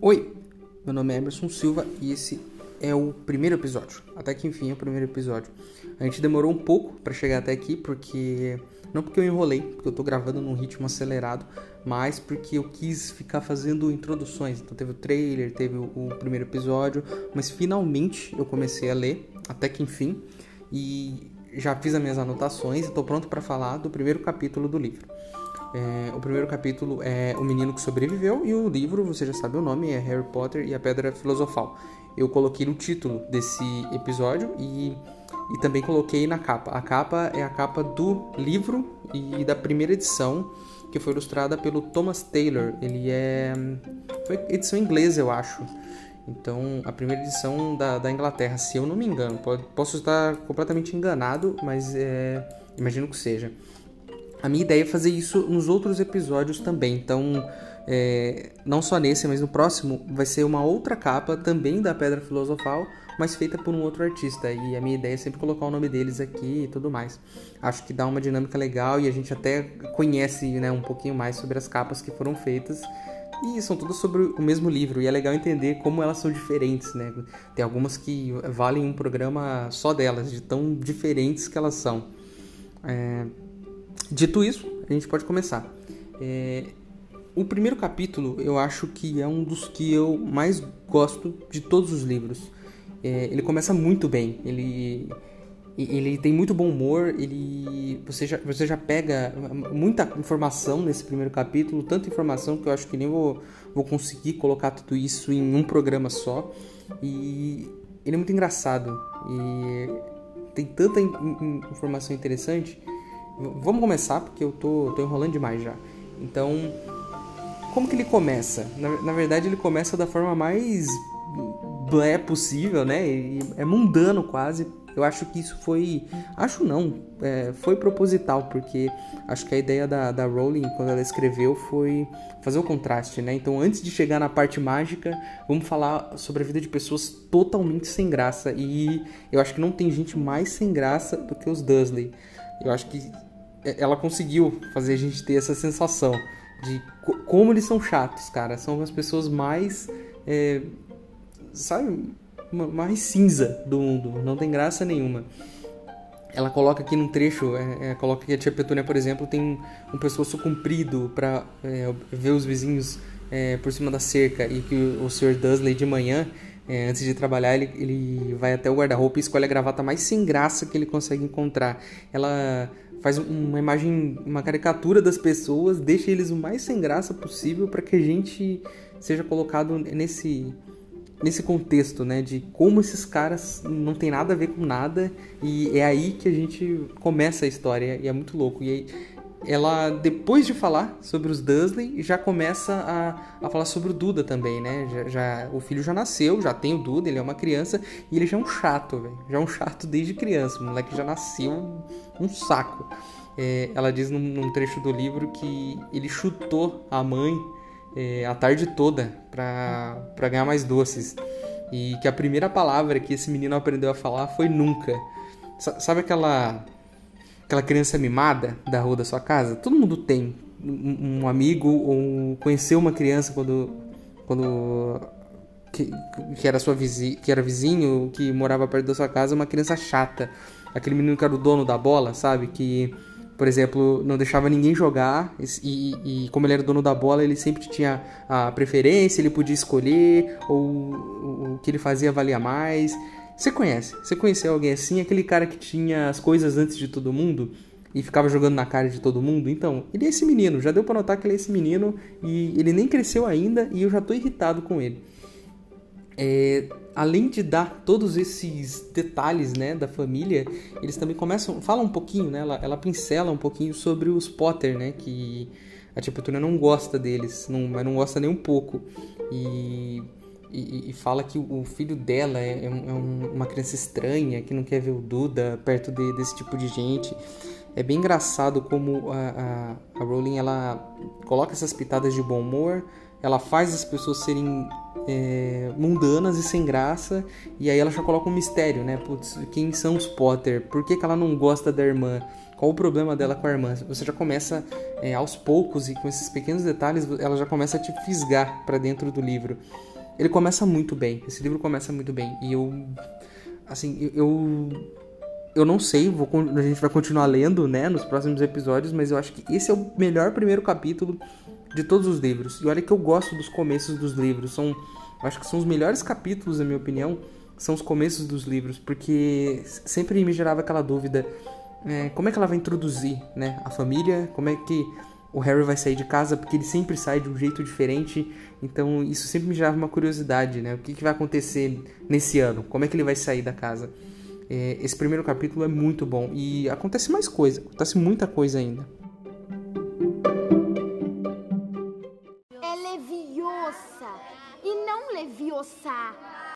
Oi, meu nome é Emerson Silva e esse é o primeiro episódio. Até que enfim é o primeiro episódio. A gente demorou um pouco para chegar até aqui porque não porque eu enrolei, porque eu tô gravando num ritmo acelerado, mas porque eu quis ficar fazendo introduções. Então teve o trailer, teve o, primeiro episódio, mas finalmente eu comecei a ler, até que enfim, e já fiz as minhas anotações e tô pronto para falar do primeiro capítulo do livro. É, o primeiro capítulo é O Menino que Sobreviveu e o livro, você já sabe o nome, é Harry Potter e a Pedra Filosofal. Eu coloquei no título desse episódio e, e também coloquei na capa. A capa é a capa do livro e da primeira edição, que foi ilustrada pelo Thomas Taylor. Ele é. Foi edição inglesa, eu acho. Então, a primeira edição da, da Inglaterra, se eu não me engano. Posso estar completamente enganado, mas é, imagino que seja. A minha ideia é fazer isso nos outros episódios também. Então, é, não só nesse, mas no próximo vai ser uma outra capa também da Pedra Filosofal, mas feita por um outro artista. E a minha ideia é sempre colocar o nome deles aqui e tudo mais. Acho que dá uma dinâmica legal e a gente até conhece né, um pouquinho mais sobre as capas que foram feitas. E são todas sobre o mesmo livro, e é legal entender como elas são diferentes, né? Tem algumas que valem um programa só delas, de tão diferentes que elas são. É, Dito isso, a gente pode começar. É, o primeiro capítulo eu acho que é um dos que eu mais gosto de todos os livros. É, ele começa muito bem, ele, ele tem muito bom humor, ele, você, já, você já pega muita informação nesse primeiro capítulo, tanta informação que eu acho que nem vou, vou conseguir colocar tudo isso em um programa só. E ele é muito engraçado e tem tanta in, in, informação interessante Vamos começar, porque eu tô, tô enrolando demais já. Então, como que ele começa? Na, na verdade, ele começa da forma mais blé possível, né? É mundano quase. Eu acho que isso foi. Acho não, é, foi proposital, porque acho que a ideia da, da Rowling, quando ela escreveu, foi fazer o contraste, né? Então, antes de chegar na parte mágica, vamos falar sobre a vida de pessoas totalmente sem graça. E eu acho que não tem gente mais sem graça do que os Dursley. Eu acho que ela conseguiu fazer a gente ter essa sensação de como eles são chatos, cara. São as pessoas mais. É, sabe? Mais cinza do mundo. Não tem graça nenhuma. Ela coloca aqui num trecho, é, é, coloca que a tia Petúnia, por exemplo, tem um pescoço comprido para é, ver os vizinhos é, por cima da cerca e que o, o Sr. Dursley de manhã, é, antes de trabalhar, ele, ele vai até o guarda-roupa e escolhe a gravata mais sem graça que ele consegue encontrar. Ela faz uma imagem, uma caricatura das pessoas, deixa eles o mais sem graça possível para que a gente seja colocado nesse nesse contexto, né, de como esses caras não tem nada a ver com nada e é aí que a gente começa a história e é muito louco. E aí, ela, depois de falar sobre os Dursley, já começa a, a falar sobre o Duda também, né? Já, já, o filho já nasceu, já tem o Duda, ele é uma criança e ele já é um chato, velho. Já é um chato desde criança. O moleque já nasceu um saco. É, ela diz num, num, trecho do livro que ele chutou a mãe é, a tarde toda para ganhar mais doces. E que a primeira palavra que esse menino aprendeu a falar foi nunca. S sabe aquela aquela criança mimada da rua da sua casa? Todo mundo tem um amigo ou conheceu uma criança quando quando que, que era sua vizinho, que era vizinho, que morava perto da sua casa, uma criança chata, aquele menino que era o dono da bola, sabe? Que por exemplo, não deixava ninguém jogar e, e, como ele era dono da bola, ele sempre tinha a preferência, ele podia escolher ou o que ele fazia valia mais. Você conhece? Você conheceu alguém assim? Aquele cara que tinha as coisas antes de todo mundo e ficava jogando na cara de todo mundo? Então, ele é esse menino. Já deu para notar que ele é esse menino e ele nem cresceu ainda e eu já tô irritado com ele. É, além de dar todos esses detalhes né, da família, eles também começam, falam um pouquinho, né, ela, ela pincela um pouquinho sobre os Potter, né, que a tia Petunia não gosta deles, não, mas não gosta nem um pouco. E e, e, fala que o filho dela é, é, um, uma criança estranha, que não quer ver o Duda perto de, desse tipo de gente. É bem engraçado como a, a, a Rowling ela coloca essas pitadas de bom humor, ela faz as pessoas serem é, mundanas e sem graça, e aí ela já coloca um mistério, né? Putz, quem são os Potter? Por que, que ela não gosta da irmã? Qual o problema dela com a irmã? Você já começa é, aos poucos e com esses pequenos detalhes, ela já começa a te fisgar para dentro do livro. Ele começa muito bem, esse livro começa muito bem, e eu. Assim, eu eu não sei, vou, a gente vai continuar lendo, né, nos próximos episódios, mas eu acho que esse é o melhor primeiro capítulo de todos os livros. E olha que eu gosto dos começos dos livros, são, acho que são os melhores capítulos, na minha opinião, são os começos dos livros, porque sempre me gerava aquela dúvida, é, como é que ela vai introduzir, né, a família, como é que o Harry vai sair de casa, porque ele sempre sai de um jeito diferente, então isso sempre me gerava uma curiosidade, né, o que, que vai acontecer nesse ano, como é que ele vai sair da casa. É, esse primeiro capítulo é muito bom e acontece mais coisa, acontece muita coisa ainda. É leviosa e não leviosa.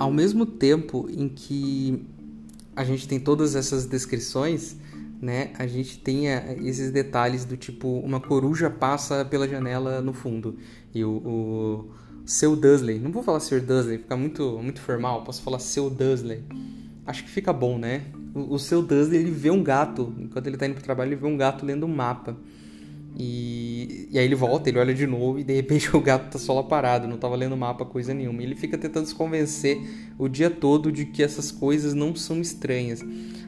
Ao mesmo tempo em que a gente tem todas essas descrições, né, a gente tem esses detalhes do tipo uma coruja passa pela janela no fundo e o, o seu Dursley, não vou falar Sir Dursley, fica muito muito formal, posso falar seu Dursley. Acho que fica bom, né? O, o seu Dursley ele vê um gato, enquanto ele tá indo pro trabalho, ele vê um gato lendo um mapa. E, e aí ele volta, ele olha de novo e de repente o gato tá só lá parado, não tava lendo mapa, coisa nenhuma. E ele fica tentando se convencer o dia todo de que essas coisas não são estranhas.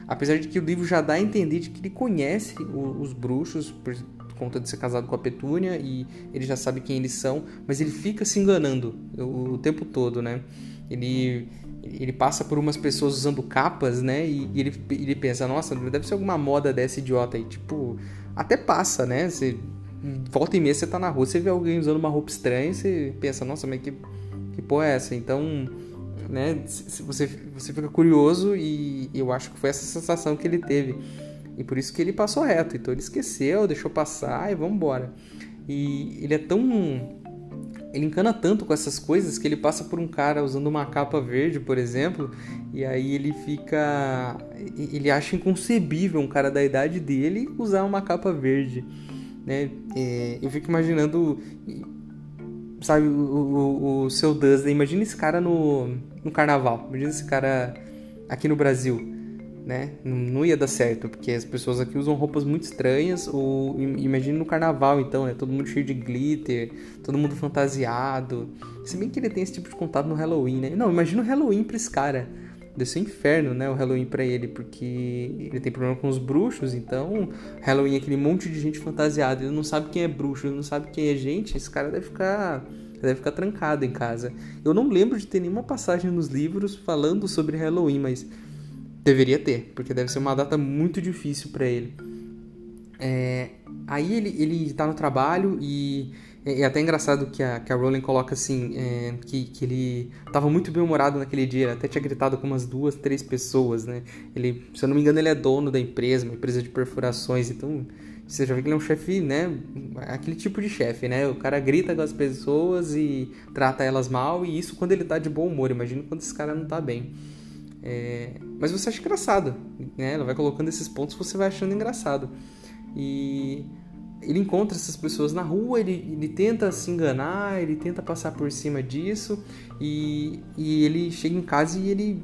Apesar de que o livro já dá a entender de que ele conhece o, os bruxos por conta de ser casado com a Petúnia e ele já sabe quem eles são, mas ele fica se enganando o, o tempo todo, né? Ele ele passa por umas pessoas usando capas, né? E, ele, ele pensa, nossa, deve ser alguma moda dessa idiota aí. Tipo, até passa, né? Você volta e meia você tá na rua, você vê alguém usando uma roupa estranha, você pensa, nossa, mas que, que porra é essa? Então, né, você, você fica curioso e eu acho que foi essa sensação que ele teve. E por isso que ele passou reto. Então ele esqueceu, deixou passar e vamos embora. E ele é tão ele encana tanto com essas coisas que ele passa por um cara usando uma capa verde, por exemplo, e aí ele fica. Ele acha inconcebível um cara da idade dele usar uma capa verde. Né? É, eu fico imaginando. Sabe, o, o, o seu Dustin, imagina esse cara no, no carnaval, imagina esse cara aqui no Brasil né? Não ia dar certo, porque as pessoas aqui usam roupas muito estranhas, ou imagine no carnaval então, né? Todo mundo cheio de glitter, todo mundo fantasiado. Se bem que ele tem esse tipo de contato no Halloween, né? Não, imagina o Halloween pra esse cara. Deve ser um inferno, né? O Halloween para ele, porque ele tem problema com os bruxos, então Halloween é aquele monte de gente fantasiada, ele não sabe quem é bruxo, ele não sabe quem é gente, esse cara deve ficar deve ficar trancado em casa. Eu não lembro de ter nenhuma passagem nos livros falando sobre Halloween, mas Deveria ter, porque deve ser uma data muito difícil para ele. É, aí ele, ele tá no trabalho e é, é até engraçado que a, que a Rowling coloca assim, é, que, que ele tava muito bem-humorado naquele dia, até tinha gritado com umas duas, três pessoas, né? Ele, se eu não me engano, ele é dono da empresa, uma empresa de perfurações, então você já vê que ele é um chefe, né? Aquele tipo de chefe, né? O cara grita com as pessoas e trata elas mal, e isso quando ele tá de bom humor. Imagina quando esse cara não tá bem. É, mas você acha engraçado, né? Ela vai colocando esses pontos, você vai achando engraçado. E ele encontra essas pessoas na rua, ele, ele tenta se enganar, ele tenta passar por cima disso e, e ele chega em casa e ele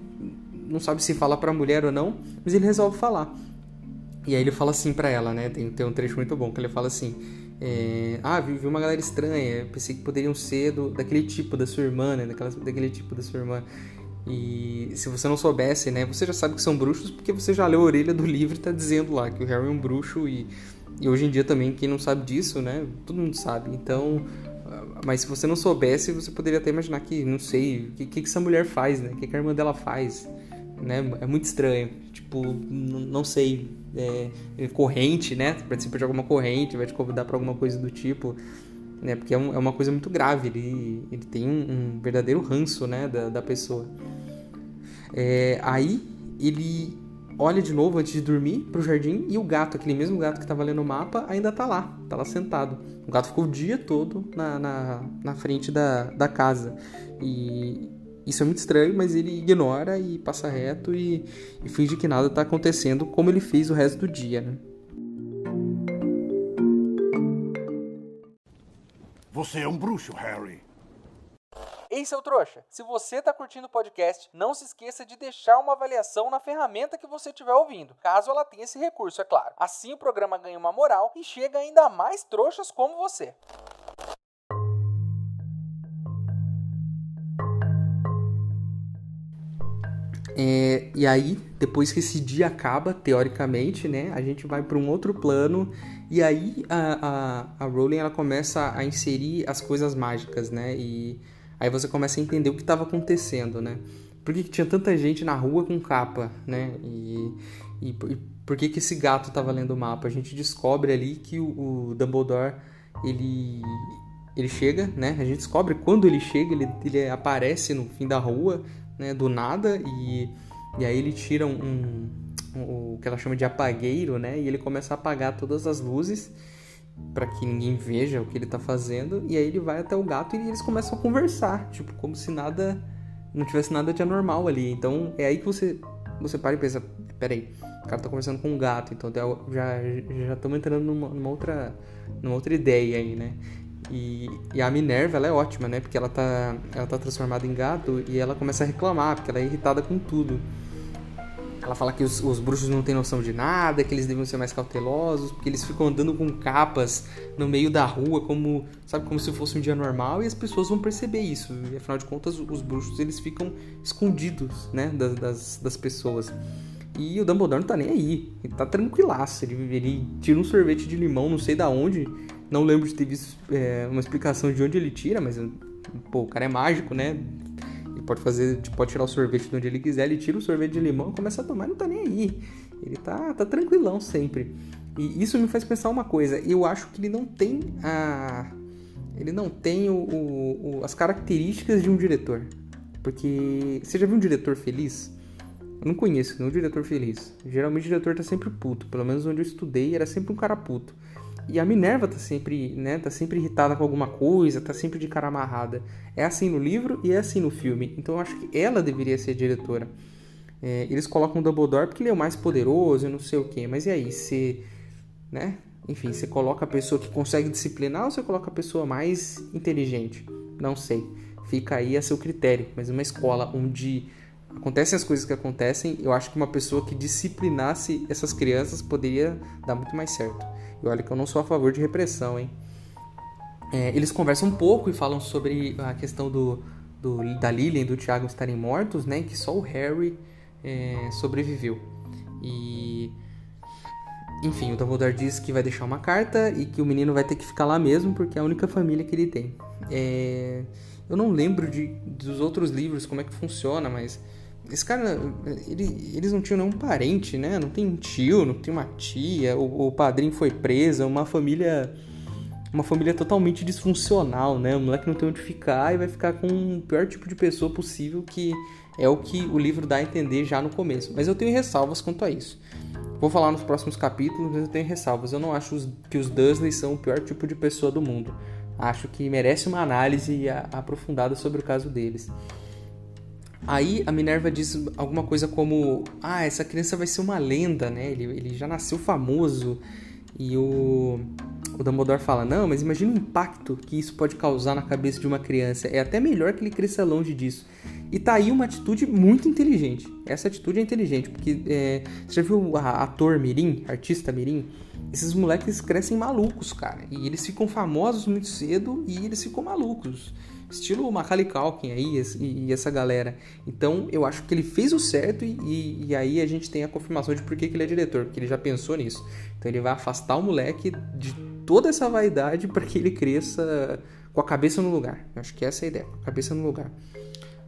não sabe se fala para a mulher ou não, mas ele resolve falar. E aí ele fala assim para ela, né? Tem, tem um trecho muito bom que ele fala assim: é, Ah, vi, vi uma galera estranha, pensei que poderiam ser do, daquele tipo da sua irmã, né? Daquela, daquele tipo da sua irmã. E se você não soubesse, né, você já sabe que são bruxos porque você já leu a orelha do livro e tá dizendo lá que o Harry é um bruxo e, e hoje em dia também quem não sabe disso, né, todo mundo sabe. Então, ah, mas se você não soubesse, você poderia até imaginar que, não sei, o que, que, essa mulher faz, né, o que, que a irmã dela faz, né, é muito estranho. Tipo, não sei, é, é corrente, né, participa de alguma corrente, vai te convidar para alguma coisa do tipo. Né? Porque é, um, é uma coisa muito grave, ele, ele tem um, um verdadeiro ranço, né, da, da pessoa. É, aí ele olha de novo antes de dormir pro jardim e o gato, aquele mesmo gato que tava lendo o mapa, ainda tá lá, tá lá sentado. O gato ficou o dia todo na, na, na frente da, da casa. E isso é muito estranho, mas ele ignora e passa reto e, e finge que nada tá acontecendo, como ele fez o resto do dia, né? Você é um bruxo, Harry. Ei, seu trouxa, se você tá curtindo o podcast, não se esqueça de deixar uma avaliação na ferramenta que você estiver ouvindo, caso ela tenha esse recurso, é claro. Assim o programa ganha uma moral e chega ainda a mais trouxas como você. É, e aí, depois que esse dia acaba, teoricamente, né, a gente vai para um outro plano e aí a, a, a Rowling ela começa a inserir as coisas mágicas, né, e Aí você começa a entender o que estava acontecendo, né? Por que, que, tinha tanta gente na rua com capa, né? E, e, e por que, que esse gato estava lendo o mapa? A gente descobre ali que o, o, Dumbledore, ele, ele chega, né? A gente descobre quando ele chega, ele, ele aparece no fim da rua, né? Do nada, e, e aí ele tira um, um, um o que ela chama de apagueiro, né? E ele começa a apagar todas as luzes para que ninguém veja o que ele tá fazendo. E aí ele vai até o gato e eles começam a conversar, tipo, como se nada não tivesse nada de anormal ali. Então é aí que você você para e pensa, peraí, o cara tá conversando com um gato, então já já estamos entrando numa, numa, outra numa outra ideia aí, né? E, e, a Minerva, ela é ótima, né? Porque ela tá, ela tá transformada em gato e ela começa a reclamar, porque ela é irritada com tudo. Ela fala que os, os, bruxos não têm noção de nada, que eles devem ser mais cautelosos, porque eles ficam andando com capas no meio da rua, como sabe, como se fosse um dia normal, e as pessoas vão perceber isso. E afinal de contas, os bruxos eles ficam escondidos, né, das, das, das pessoas. E o Dumbledore não tá nem aí, ele tá tranquilaço. Ele, ele tira um sorvete de limão, não sei da onde, não lembro de ter visto é, uma explicação de onde ele tira, mas pô, o cara é mágico, né? Pode fazer, pode tirar o sorvete de onde ele quiser, ele tira o sorvete de limão, começa a tomar, não tá nem aí. Ele tá, tá tranquilão sempre. E isso me faz pensar uma coisa, eu acho que ele não tem a ele não tem o, o, o, as características de um diretor. Porque você já viu um diretor feliz? Eu não conheço nenhum diretor feliz. Geralmente o diretor tá sempre puto. Pelo menos onde eu estudei era sempre um cara puto. E a Minerva tá sempre, né, tá sempre irritada com alguma coisa, tá sempre de cara amarrada. É assim no livro e é assim no filme. Então eu acho que ela deveria ser diretora. É, eles colocam o Dumbledore porque ele é o mais poderoso não sei o que. Mas e aí, você, né? Enfim, você coloca a pessoa que consegue disciplinar ou você coloca a pessoa mais inteligente? Não sei. Fica aí a seu critério. Mas uma escola onde acontecem as coisas que acontecem, eu acho que uma pessoa que disciplinasse essas crianças poderia dar muito mais certo. E olha que eu não sou a favor de repressão, hein? É, eles conversam um pouco e falam sobre a questão do, do da Lilian e do Thiago estarem mortos, né? Que só o Harry é, sobreviveu. E enfim, o Dumbledore diz que vai deixar uma carta e que o menino vai ter que ficar lá mesmo porque é a única família que ele tem. É... Eu não lembro de, dos outros livros como é que funciona, mas esse cara, ele, eles não tinham nenhum parente, né? Não tem um tio, não tem uma tia, o, o padrinho foi preso, é uma família. Uma família totalmente disfuncional, né? O moleque não tem onde ficar e vai ficar com o pior tipo de pessoa possível, que é o que o livro dá a entender já no começo. Mas eu tenho ressalvas quanto a isso. Vou falar nos próximos capítulos, mas eu tenho ressalvas. Eu não acho que os Dursley são o pior tipo de pessoa do mundo. Acho que merece uma análise aprofundada sobre o caso deles. Aí a Minerva diz alguma coisa como: Ah, essa criança vai ser uma lenda, né? Ele, ele já nasceu famoso. E o, o Dumbledore fala: Não, mas imagina o impacto que isso pode causar na cabeça de uma criança. É até melhor que ele cresça longe disso. E tá aí uma atitude muito inteligente. Essa atitude é inteligente, porque é, você já viu a ator Mirim, artista Mirim? Esses moleques crescem malucos, cara. E eles ficam famosos muito cedo e eles ficam malucos estilo Macaulay Culkin aí e, e, essa galera. Então eu acho que ele fez o certo e, e, e, aí a gente tem a confirmação de por que, que ele é diretor, porque ele já pensou nisso. Então ele vai afastar o moleque de toda essa vaidade para que ele cresça com a cabeça no lugar. Eu acho que essa é a ideia, com a cabeça no lugar.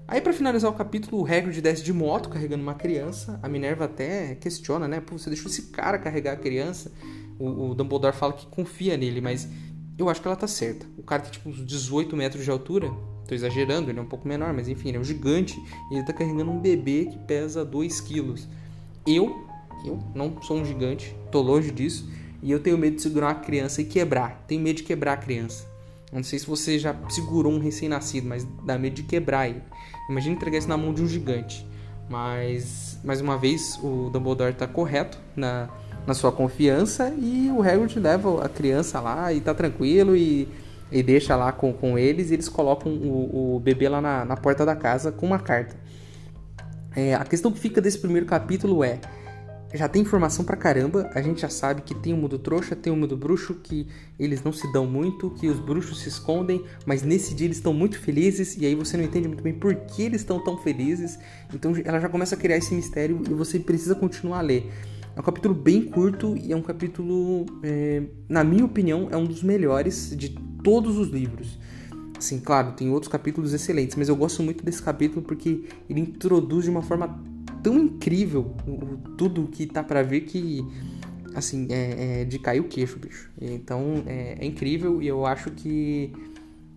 Aí para finalizar o capítulo, o Hagrid desce de moto carregando uma criança. A Minerva até questiona, né? Pô, você deixou esse cara carregar a criança? O, o Dumbledore fala que confia nele, mas eu acho que ela tá certa. O cara tem tipo uns 18 metros de altura. Tô exagerando, ele é um pouco menor, mas enfim, ele é um gigante. E ele tá carregando um bebê que pesa 2 quilos. Eu, eu não sou um gigante, tô longe disso. E eu tenho medo de segurar uma criança e quebrar. Tenho medo de quebrar a criança. Não sei se você já segurou um recém-nascido, mas dá medo de quebrar ele. Imagina entregar isso na mão de um gigante. Mas, mais uma vez, o Dumbledore está correto na, na sua confiança e o Hagrid leva a criança lá e tá tranquilo e, e deixa lá com, com eles e eles colocam o, o bebê lá na, na porta da casa com uma carta. É, a questão que fica desse primeiro capítulo é já tem informação pra caramba. A gente já sabe que tem o mundo trouxa, tem o mundo bruxo, que eles não se dão muito, que os bruxos se escondem, mas nesse dia eles estão muito felizes e aí você não entende muito bem por que eles estão tão felizes. Então ela já começa a criar esse mistério e você precisa continuar a ler. É um capítulo bem curto e é um capítulo, é, na minha opinião, é um dos melhores de todos os livros. Assim, claro, tem outros capítulos excelentes, mas eu gosto muito desse capítulo porque ele introduz de uma forma tão incrível o, tudo que tá para ver que assim é, é, de cair o queixo, bicho. Então é, é, incrível e eu acho que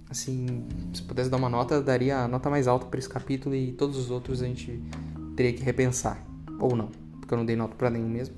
assim se pudesse dar uma nota daria a nota mais alta para esse capítulo e todos os outros a gente teria que repensar ou não, porque eu não dei nota para nenhum mesmo.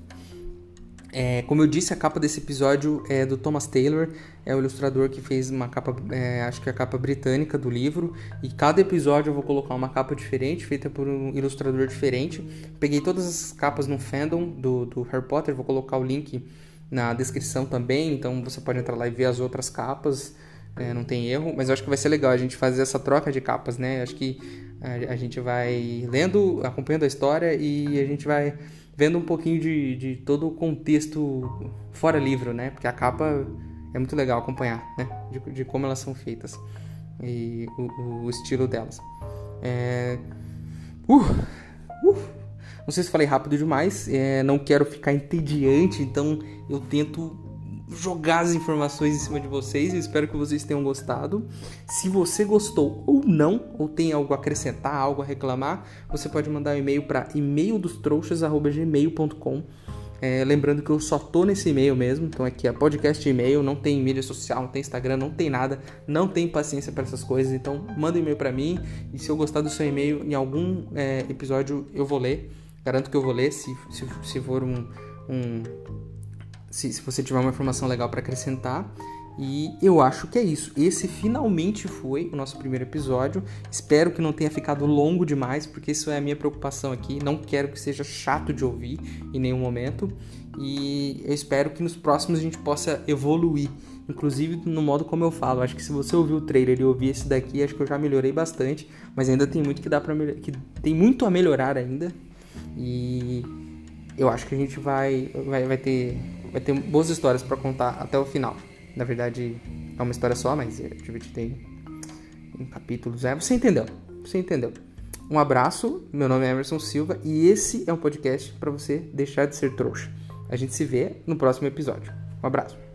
É, como eu disse, a capa desse episódio é do Thomas Taylor, é o ilustrador que fez uma capa, é, acho que é a capa britânica do livro. E cada episódio eu vou colocar uma capa diferente, feita por um ilustrador diferente. Peguei todas as capas no fandom do, do Harry Potter, vou colocar o link na descrição também, então você pode entrar lá e ver as outras capas, é, não tem erro. Mas eu acho que vai ser legal a gente fazer essa troca de capas, né? Acho que a, a gente vai lendo, acompanhando a história e a gente vai vendo um pouquinho de, de todo o contexto fora livro, né? Porque a capa é muito legal acompanhar, né? De, de como elas são feitas e o, o estilo delas. É... Uh, uh, não sei se falei rápido demais, é, não quero ficar entediante, então eu tento jogar as informações em cima de vocês. Eu espero que vocês tenham gostado. Se você gostou ou não, ou tem algo a acrescentar, algo a reclamar, você pode mandar um e-mail para e-maildostrouxas@gmail.com. É, lembrando que eu só tô nesse e-mail mesmo, então aqui é podcast e-mail, não tem mídia social, não tem Instagram, não tem nada, não tem paciência para essas coisas, então manda um e-mail para mim e se eu gostar do seu e-mail em algum é, episódio eu vou ler, garanto que eu vou ler se, se, se for um, um se, se você tiver uma informação legal para acrescentar. E eu acho que é isso. Esse finalmente foi o nosso primeiro episódio. Espero que não tenha ficado longo demais, porque isso é a minha preocupação aqui. Não quero que seja chato de ouvir em nenhum momento. E eu espero que nos próximos a gente possa evoluir. Inclusive no modo como eu falo. Acho que se você ouvir o trailer e ouvir esse daqui, acho que eu já melhorei bastante. Mas ainda tem muito que dá para que tem muito a melhorar ainda. E eu acho que a gente vai, vai, vai ter vai ter boas histórias para contar até o final. Na verdade, é uma história só, mas é dividida em, em capítulos. É, você entendeu? Você entendeu? Um abraço, meu nome é Emerson Silva e esse é um podcast para você deixar de ser trouxa. A gente se vê no próximo episódio. Um abraço.